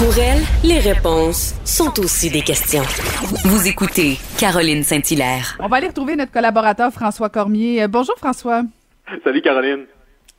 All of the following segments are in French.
Pour elle, les réponses sont aussi des questions. Vous écoutez Caroline Saint-Hilaire. On va aller retrouver notre collaborateur François Cormier. Euh, bonjour François. Salut Caroline.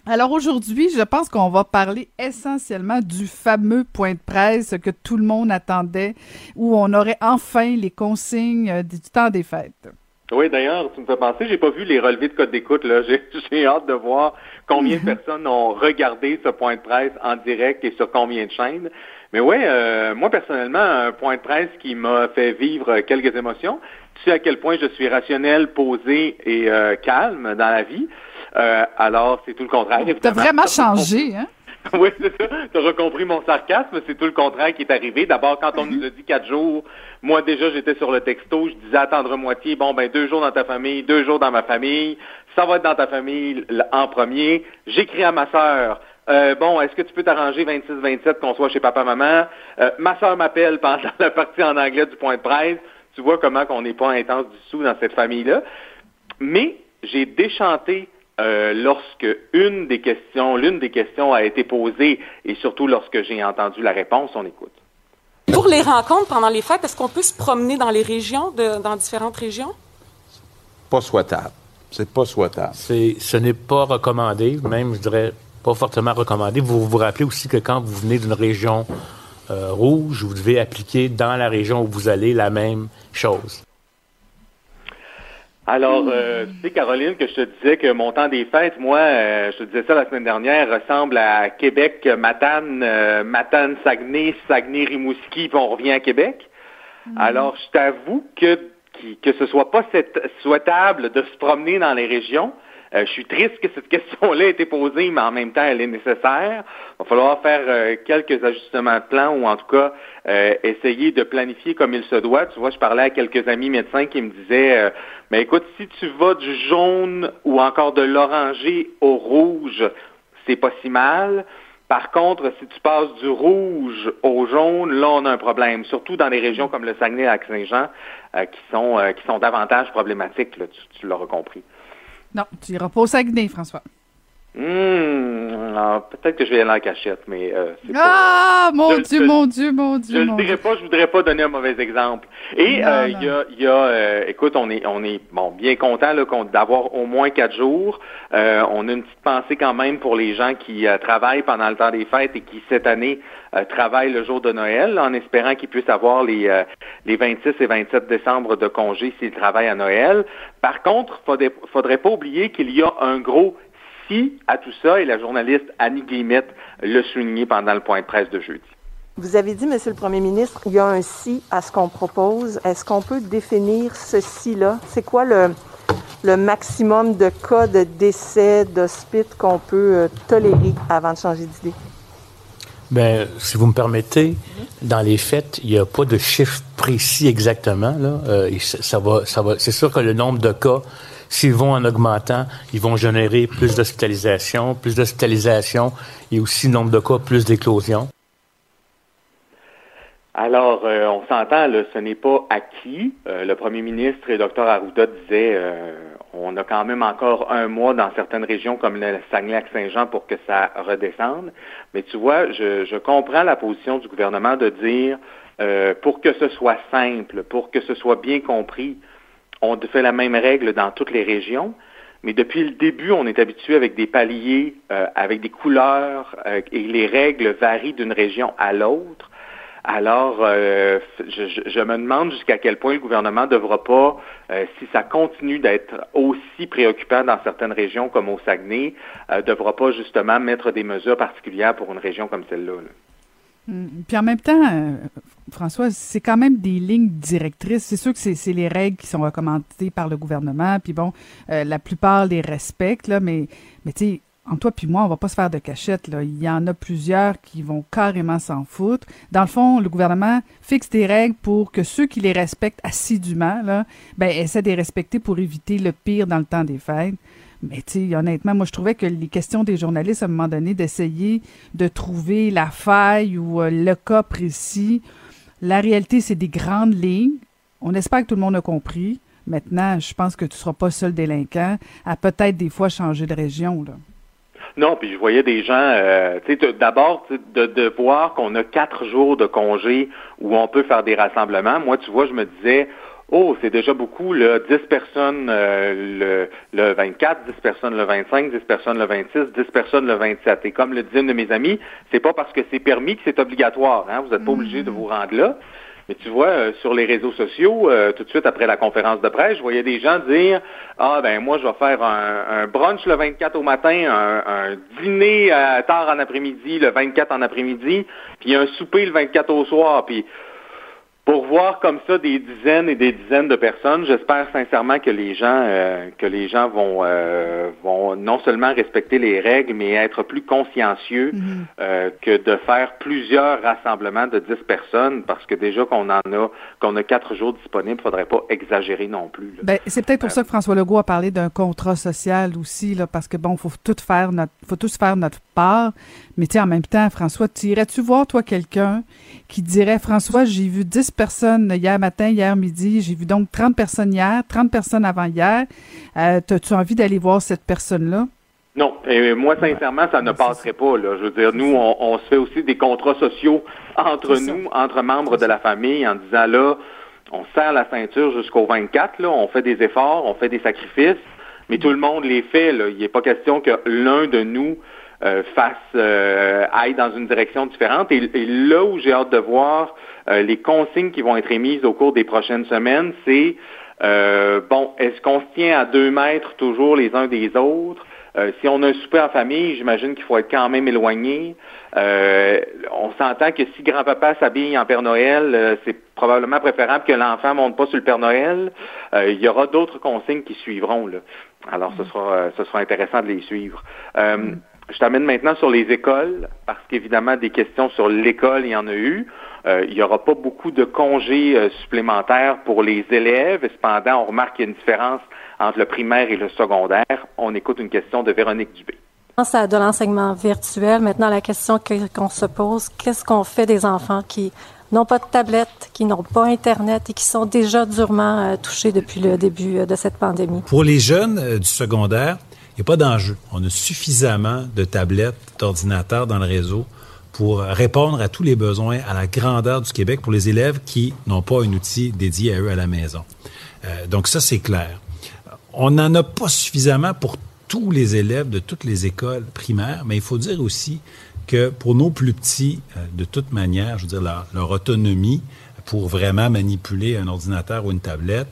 Alors aujourd'hui, je pense qu'on va parler essentiellement du fameux point de presse que tout le monde attendait, où on aurait enfin les consignes euh, du temps des fêtes. Oui, d'ailleurs, tu me fais penser, j'ai pas vu les relevés de code d'écoute. Là, j'ai, j'ai hâte de voir combien de personnes ont regardé ce point de presse en direct et sur combien de chaînes? Mais ouais, euh, moi personnellement, un point de presse qui m'a fait vivre quelques émotions. Tu sais à quel point je suis rationnel, posé et euh, calme dans la vie. Euh, alors, c'est tout le contraire. T'as vraiment changé, hein? oui, c'est ça. Tu auras compris mon sarcasme. C'est tout le contraire qui est arrivé. D'abord, quand on nous a dit quatre jours, moi déjà, j'étais sur le texto. Je disais attendre moitié. Bon, ben deux jours dans ta famille, deux jours dans ma famille. Ça va être dans ta famille en premier. J'écris à ma sœur. Euh, bon, est-ce que tu peux t'arranger 26-27 qu'on soit chez papa-maman? Euh, ma sœur m'appelle pendant la partie en anglais du point de presse. Tu vois comment qu'on n'est pas intense du tout dans cette famille-là. Mais j'ai déchanté euh, lorsque une des questions, l'une des questions a été posée et surtout lorsque j'ai entendu la réponse, on écoute. Pour les rencontres pendant les fêtes, est-ce qu'on peut se promener dans les régions, de, dans différentes régions? Pas souhaitable. C'est pas souhaitable. C'est, ce n'est pas recommandé, même, je dirais, pas fortement recommandé. Vous vous rappelez aussi que quand vous venez d'une région euh, rouge, vous devez appliquer dans la région où vous allez la même chose. Alors, euh, tu sais, Caroline, que je te disais que mon temps des fêtes, moi, euh, je te disais ça la semaine dernière, ressemble à Québec, Matane, euh, Matane, Saguenay, Saguenay, Rimouski, puis on revient à Québec. Alors, je t'avoue que que ce soit pas souhaitable de se promener dans les régions. Euh, je suis triste que cette question-là ait été posée, mais en même temps, elle est nécessaire. Il va falloir faire euh, quelques ajustements de plan ou en tout cas euh, essayer de planifier comme il se doit. Tu vois, je parlais à quelques amis médecins qui me disaient Mais écoute, si tu vas du jaune ou encore de l'oranger au rouge, c'est pas si mal. Par contre, si tu passes du rouge au jaune, là, on a un problème, surtout dans des régions comme le Saguenay-Lac-Saint-Jean, qui, sont, qui sont davantage problématiques, tu, tu l'auras compris. Non, tu iras pas au Saguenay, François. Hum, peut-être que je vais aller en cachette, mais euh, Ah, mon Dieu, mon Dieu, mon Dieu, Je mon ne dirais pas, je voudrais pas donner un mauvais exemple. Et euh, il y a, y a euh, écoute, on est, on est bon bien content d'avoir au moins quatre jours. Euh, on a une petite pensée quand même pour les gens qui travaillent pendant le temps des fêtes et qui cette année travaillent le jour de Noël, en espérant qu'ils puissent avoir les les 26 et 27 décembre de congé s'ils travaillent à Noël. Par contre, faudrait, faudrait pas oublier qu'il y a un gros à tout ça, et la journaliste Annie Guillemette l'a souligné pendant le point de presse de jeudi. Vous avez dit, Monsieur le Premier ministre, il y a un si à ce qu'on propose. Est-ce qu'on peut définir ce si-là? C'est quoi le, le maximum de cas de décès, d'hospice qu'on peut euh, tolérer avant de changer d'idée? Bien, si vous me permettez, dans les faits, il n'y a pas de chiffre précis exactement. Là. Euh, ça va, ça va. C'est sûr que le nombre de cas S'ils vont en augmentant, ils vont générer plus d'hospitalisation, plus d'hospitalisation et aussi, nombre de cas, plus d'éclosions. Alors, euh, on s'entend, ce n'est pas acquis. Euh, le premier ministre et le docteur Arruda disaient euh, on a quand même encore un mois dans certaines régions comme le Saguenay-Lac-Saint-Jean pour que ça redescende. Mais tu vois, je comprends la position du gouvernement de dire pour que ce soit simple, pour que ce soit bien compris, on fait la même règle dans toutes les régions, mais depuis le début, on est habitué avec des paliers, euh, avec des couleurs, euh, et les règles varient d'une région à l'autre. Alors, euh, je, me demande jusqu'à quel point le gouvernement ne devra pas, si ça continue d'être aussi préoccupant dans certaines régions comme au Saguenay, ne devra pas justement mettre des mesures particulières pour une région comme celle-là. là Mm. Puis en même temps, François, c'est quand même des lignes directrices. C'est sûr que c'est les règles qui sont recommandées par le gouvernement. Puis bon, euh, la plupart les respectent, mais, mais tu sais, en toi puis moi, on va pas se faire de cachette. Il y en a plusieurs qui vont carrément s'en foutre. Dans le fond, le gouvernement fixe des règles pour que ceux qui les respectent assidûment, là, ben, essaient de les respecter pour éviter le pire dans le temps des fêtes. Mais tu sais, honnêtement, moi, je trouvais que les questions des journalistes, à un moment donné, d'essayer de trouver la faille ou euh, le cas précis, la réalité, c'est des grandes lignes. On espère que tout le monde a compris. Maintenant, je pense que tu ne seras pas seul délinquant à peut-être des fois changer de région. Non, puis je voyais des gens, euh, tu d'abord de voir qu'on a quatre jours de congé où on peut faire des rassemblements. Moi, tu vois, je me disais, oh, c'est déjà beaucoup, là, 10 personnes euh, le, le 24, 10 personnes le 25, 10 personnes le 26, 10 personnes le 27. Et comme le disent une de mes amis, c'est pas parce que c'est permis que c'est obligatoire. Hein? Vous n'êtes pas obligé de vous rendre là. Mais tu vois, euh, sur les réseaux sociaux, euh, tout de suite après la conférence de presse, je voyais des gens dire Ah ben moi je vais faire un, brunch le 24 au matin, un, dîner à tard en après-midi le 24 en après-midi, puis un souper le 24 au soir. Puis pour voir comme ça des dizaines et des dizaines de personnes, j'espère sincèrement que les gens euh, que les gens vont euh, vont non seulement respecter les règles, mais être plus consciencieux mhm. euh, que de faire plusieurs rassemblements de dix personnes, parce que déjà qu'on en a qu'on a quatre jours disponibles, faudrait pas exagérer non plus. Ben, c'est peut-être pour ça que François Legault a parlé d'un contrat social aussi, là, parce que bon, faut tout faire notre faut tous faire notre part. Mais tu en même temps, François, tu irais-tu voir toi quelqu'un qui dirait François, j'ai vu 10 personnes hier matin, hier midi, j'ai vu donc 30 personnes hier, 30 personnes avant hier. Euh, As-tu envie d'aller voir cette personne-là? Non, et moi sincèrement, ça ne passerait pas. Là. Je veux dire, nous, on, se fait aussi des contrats sociaux entre nous, entre membres de la famille, en disant là, on serre la ceinture jusqu'au 24, là, on fait des efforts, on fait des sacrifices, mais tout le monde les fait. Là. Il n'est pas question que l'un de nous euh, fasse euh, aille dans une direction différente. Et, là où j'ai hâte de voir euh, les consignes qui vont être émises au cours des prochaines semaines, c'est bon, est-ce qu'on se tient à deux mètres toujours les uns des autres? si on a un souper en famille, j'imagine qu'il faut être quand même éloigné. on s'entend que si grand-papa s'habille en Père Noël, c'est probablement préférable que l'enfant monte pas sur le Père Noël. il y aura d'autres consignes qui suivront. Là. Alors, ce sera, ce sera intéressant de les suivre. Je t'amène maintenant sur les écoles, parce qu'évidemment, des questions sur l'école, il y en a eu. Euh, il n'y aura pas beaucoup de congés euh, supplémentaires pour les élèves. Cependant, on remarque qu'il y a une différence entre le primaire et le secondaire. On écoute une question de Véronique Dubé. À de l'enseignement virtuel. Maintenant, la question qu'on se pose, qu'est-ce qu'on fait des enfants qui n'ont pas de tablette, qui n'ont pas Internet et qui sont déjà durement euh, touchés depuis le début de cette pandémie? Pour les jeunes du secondaire, pas d'enjeu. On a suffisamment de tablettes, d'ordinateurs dans le réseau pour répondre à tous les besoins à la grandeur du Québec pour les élèves qui n'ont pas un outil dédié à eux à la maison. Euh, donc ça, c'est clair. On n'en a pas suffisamment pour tous les élèves de toutes les écoles primaires, mais il faut dire aussi que pour nos plus petits, euh, de toute manière, je veux dire, leur autonomie pour vraiment manipuler un ordinateur ou une tablette,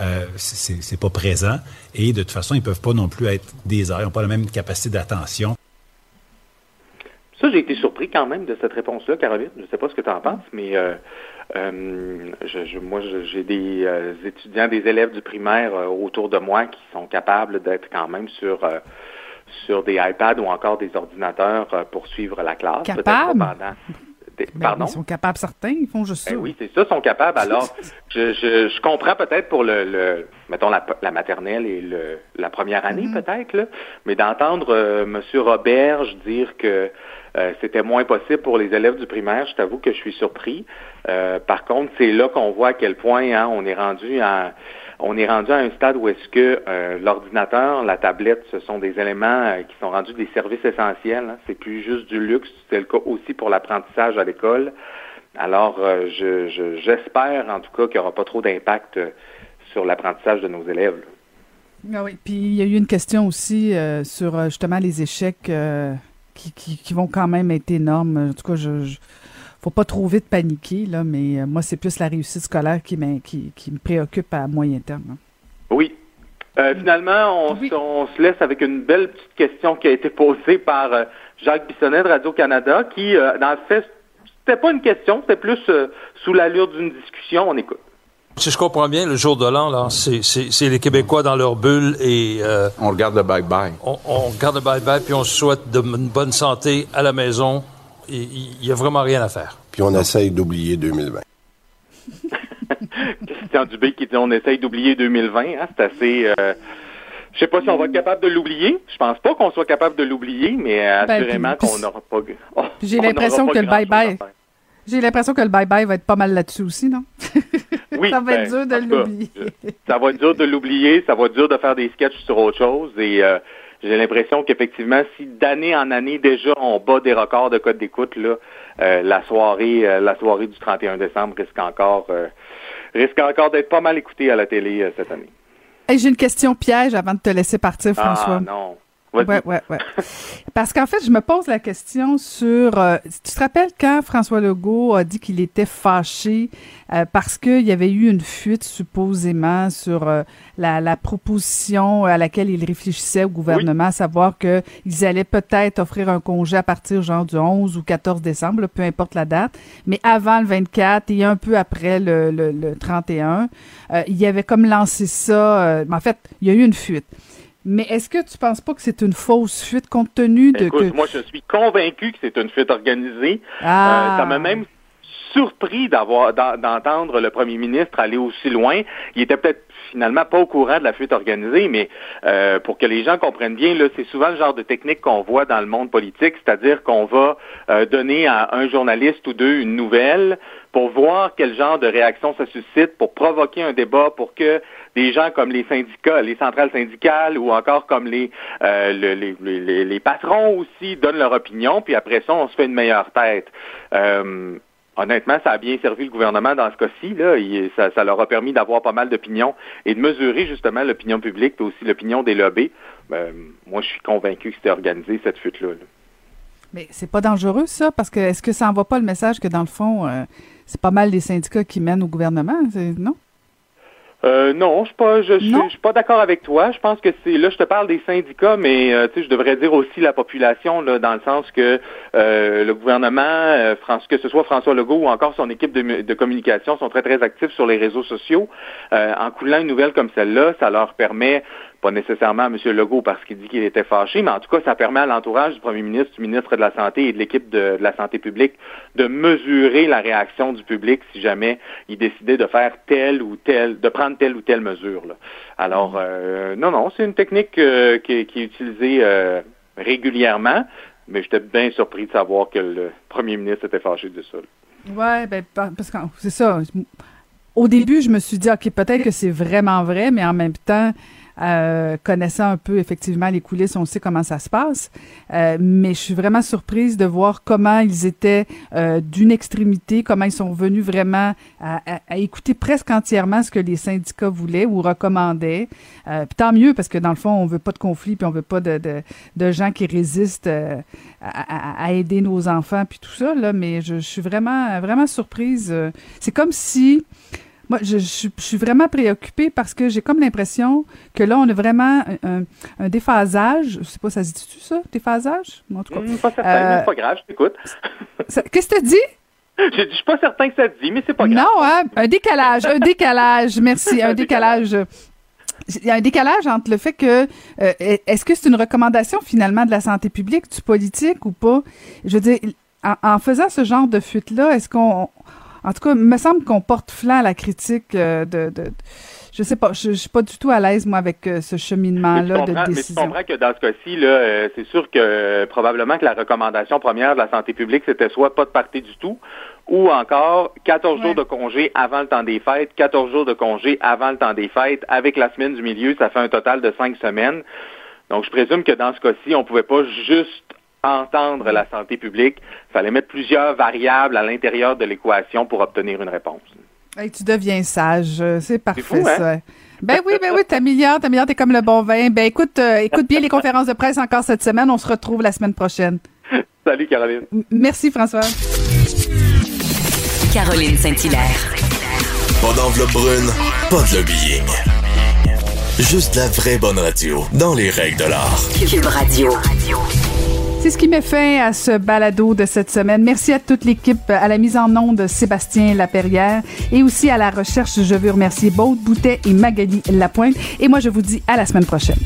euh, c'est pas présent. Et de toute façon, ils peuvent pas non plus être des heures, ils n'ont pas la même capacité d'attention. Ça, j'ai été surpris quand même de cette réponse-là, Caroline. Je ne sais pas ce que tu en penses, mais euh, euh, je, moi, j'ai des étudiants, des élèves du primaire autour de moi qui sont capables d'être quand même sur sur des iPads ou encore des ordinateurs pour suivre la classe. Capable? Ben, ils sont capables certains, ils font juste ben ça. oui, c'est ça, ils sont capables. Alors, je, je, je comprends peut-être pour le, le mettons, la, la, maternelle et le, la première année mm-hmm. peut-être, là, mais d'entendre euh, M. Roberge dire que euh, c'était moins possible pour les élèves du primaire, je t'avoue que je suis surpris. Euh, par contre, c'est là qu'on voit à quel point hein, on est rendu à on est rendu à un stade où est-ce que euh, l'ordinateur, la tablette, ce sont des éléments euh, qui sont rendus des services essentiels. Hein. C'est plus juste du luxe, c'est le cas aussi pour l'apprentissage à l'école. Alors, euh, j'espère en tout cas qu'il n'y aura pas trop d'impact sur l'apprentissage de nos élèves. Ah oui, puis il y a eu une question aussi sur justement les échecs qui, qui, vont quand même être énormes. En tout cas, je faut pas trop vite paniquer, là, mais euh, moi, c'est plus la réussite scolaire qui, qui, qui me préoccupe à moyen terme. Hein. Oui. Euh, finalement, on, se laisse avec une belle petite question qui a été posée par euh, Jacques Bissonnet de Radio-Canada, qui, dans le fait, c'était pas une question, c'était plus sous l'allure d'une discussion. On écoute. Si je comprends bien, le jour de l'an, là, c'est, c'est, c'est les Québécois dans leur bulle et... Euh, on regarde le bye-bye. On, on regarde le bye-bye, puis on souhaite de, une bonne santé à la maison. Il n'y a vraiment rien à faire. Puis on essaye d'oublier 2020. Christian Dubé qui dit on essaye d'oublier 2020. Hein, c'est assez... Euh, je sais pas si on va être capable de l'oublier. Je pense pas qu'on soit capable de l'oublier, mais ben, assurément qu'on n'aura pas... J'ai l'impression que le bye-bye... J'ai l'impression que le bye-bye va être pas mal là-dessus aussi, non? Oui, ça va être ben, dur de l'oublier. ça va être dur de l'oublier, ça va être dur de faire des sketchs sur autre chose. Et euh, j'ai l'impression qu'effectivement, si d'année en année déjà on bat des records de code d'écoute, là, euh, la soirée, euh, la soirée du 31 décembre risque encore, risque encore d'être pas mal écoutée à la télé cette année. j'ai une question piège avant de te laisser partir, ah, François. Ah non. Ouais, ouais, ouais. Parce qu'en fait, je me pose la question sur. Euh, tu te rappelles quand François Legault a dit qu'il était fâché euh, parce qu'il y avait eu une fuite supposément sur euh, la, la, proposition à laquelle il réfléchissait au gouvernement, à savoir qu'ils allaient peut-être offrir un congé à partir genre du 11 ou 14 décembre, peu importe la date, mais avant le 24 et un peu après le, le, le 31, il y avait comme lancé ça. en fait, il y a eu une fuite. Mais est-ce que tu penses pas que c'est une fausse fuite compte tenu de Écoute, moi je suis convaincu que c'est une fuite organisée. Ah. Euh, ça m'a même surpris d'avoir d'entendre le premier ministre aller aussi loin. Il était peut-être finalement pas au courant de la fuite organisée, mais euh, pour que les gens comprennent bien, c'est souvent le genre de technique qu'on voit dans le monde politique, c'est-à-dire qu'on va euh, donner à un journaliste ou deux une nouvelle pour voir quel genre de réaction ça suscite, pour provoquer un débat, pour que des gens comme les syndicats, les centrales syndicales ou encore comme les, euh, les, les, patrons aussi donnent leur opinion, puis après ça, on se fait une meilleure tête. Euh, honnêtement, ça a bien servi le gouvernement dans ce cas-ci. Là. ça, ça, leur a permis d'avoir pas mal d'opinions et de mesurer justement l'opinion publique et aussi l'opinion des lobbies. Ben, moi, je suis convaincu que c'était organisé, cette fuite-là. Mais c'est pas dangereux, ça, parce que est-ce que ça envoie pas le message que, dans le fond, euh, c'est pas mal les syndicats qui mènent au gouvernement, non? Euh, non, je suis pas, je, je, suis pas d'accord avec toi. Je pense que c'est là, je te parle des syndicats, mais euh, tu sais, je devrais dire aussi la population là, dans le sens que euh, le gouvernement, euh, que ce soit François Legault ou encore son équipe de, de communication, sont très très actifs sur les réseaux sociaux. en coulant une nouvelle comme celle-là, ça leur permet pas nécessairement à M. Legault parce qu'il dit qu'il était fâché, mais en tout cas, ça permet à l'entourage du premier ministre, du ministre de la Santé et de l'équipe de, la santé publique de mesurer la réaction du public si jamais il décidait de faire telle ou telle, de prendre telle ou telle mesure. Alors, euh, non, non, c'est une technique euh, qui, est utilisée euh, régulièrement, mais j'étais bien surpris de savoir que le premier ministre était fâché de ça. Oui, ben, parce que c'est ça. Au début, je me suis dit, OK, peut-être que c'est vraiment vrai, mais en même temps, euh, connaissant un peu effectivement les coulisses, on sait comment ça se passe. Euh, mais je suis vraiment surprise de voir comment ils étaient euh, d'une extrémité, comment ils sont venus vraiment à, écouter presque entièrement ce que les syndicats voulaient ou recommandaient. puis tant mieux parce que dans le fond, on veut pas de conflit puis on veut pas de, de, de gens qui résistent à, à, aider nos enfants puis tout ça là. Mais je, je suis vraiment vraiment surprise. C'est comme si moi, je, suis vraiment préoccupée parce que j'ai comme l'impression que là, on a vraiment un, déphasage. Je sais pas, ça se dit-tu ça, déphasage? En tout cas. Hmm, pas certain, euh, c'est pas grave, je t'écoute. Qu'est-ce que tu dit? Je, suis pas certain que ça te dit, mais c'est pas grave. Non, hein? Un décalage, un décalage, merci, un décalage. Il y a un décalage entre le fait que euh, est-ce que c'est une recommandation finalement de la santé publique, du politique ou pas? Je veux dire, en faisant ce genre de fuite-là, est-ce qu'on en tout cas, il me semble qu'on porte flanc à la critique euh, de, de, je sais pas, je, suis pas du tout à l'aise moi avec euh, ce cheminement-là de décision. Mais tu comprends que dans ce cas-ci, là, euh, c'est sûr que probablement que la recommandation première de la santé publique, c'était soit pas de partir du tout, ou encore 14 jours de congé avant le temps des fêtes, 14 jours de congé avant le temps des fêtes, avec la semaine du milieu, ça fait un total de cinq semaines. Donc, je présume que dans ce cas-ci, on pouvait pas juste entendre la santé publique. Il fallait mettre plusieurs variables à l'intérieur de l'équation pour obtenir une réponse. tu deviens sage. C'est parfait, hein? ça. Ben oui, ben oui, t'améliores, t'améliores, t'es comme le bon vin. Ben écoute, euh, écoute bien les conférences de presse encore cette semaine. On se retrouve la semaine prochaine. Salut, Caroline. merci, François. Caroline Saint-Hilaire. Pas d'enveloppe brune, pas de lobbying. Juste la vraie bonne radio, dans les règles de l'art. Cube Radio. C'est ce qui met fin à ce balado de cette semaine. Merci à toute l'équipe, à la mise en onde de Sébastien Laperrière et aussi à la recherche. Je veux remercier Baud Boutet et Magali Lapointe. Et moi, je vous dis à la semaine prochaine.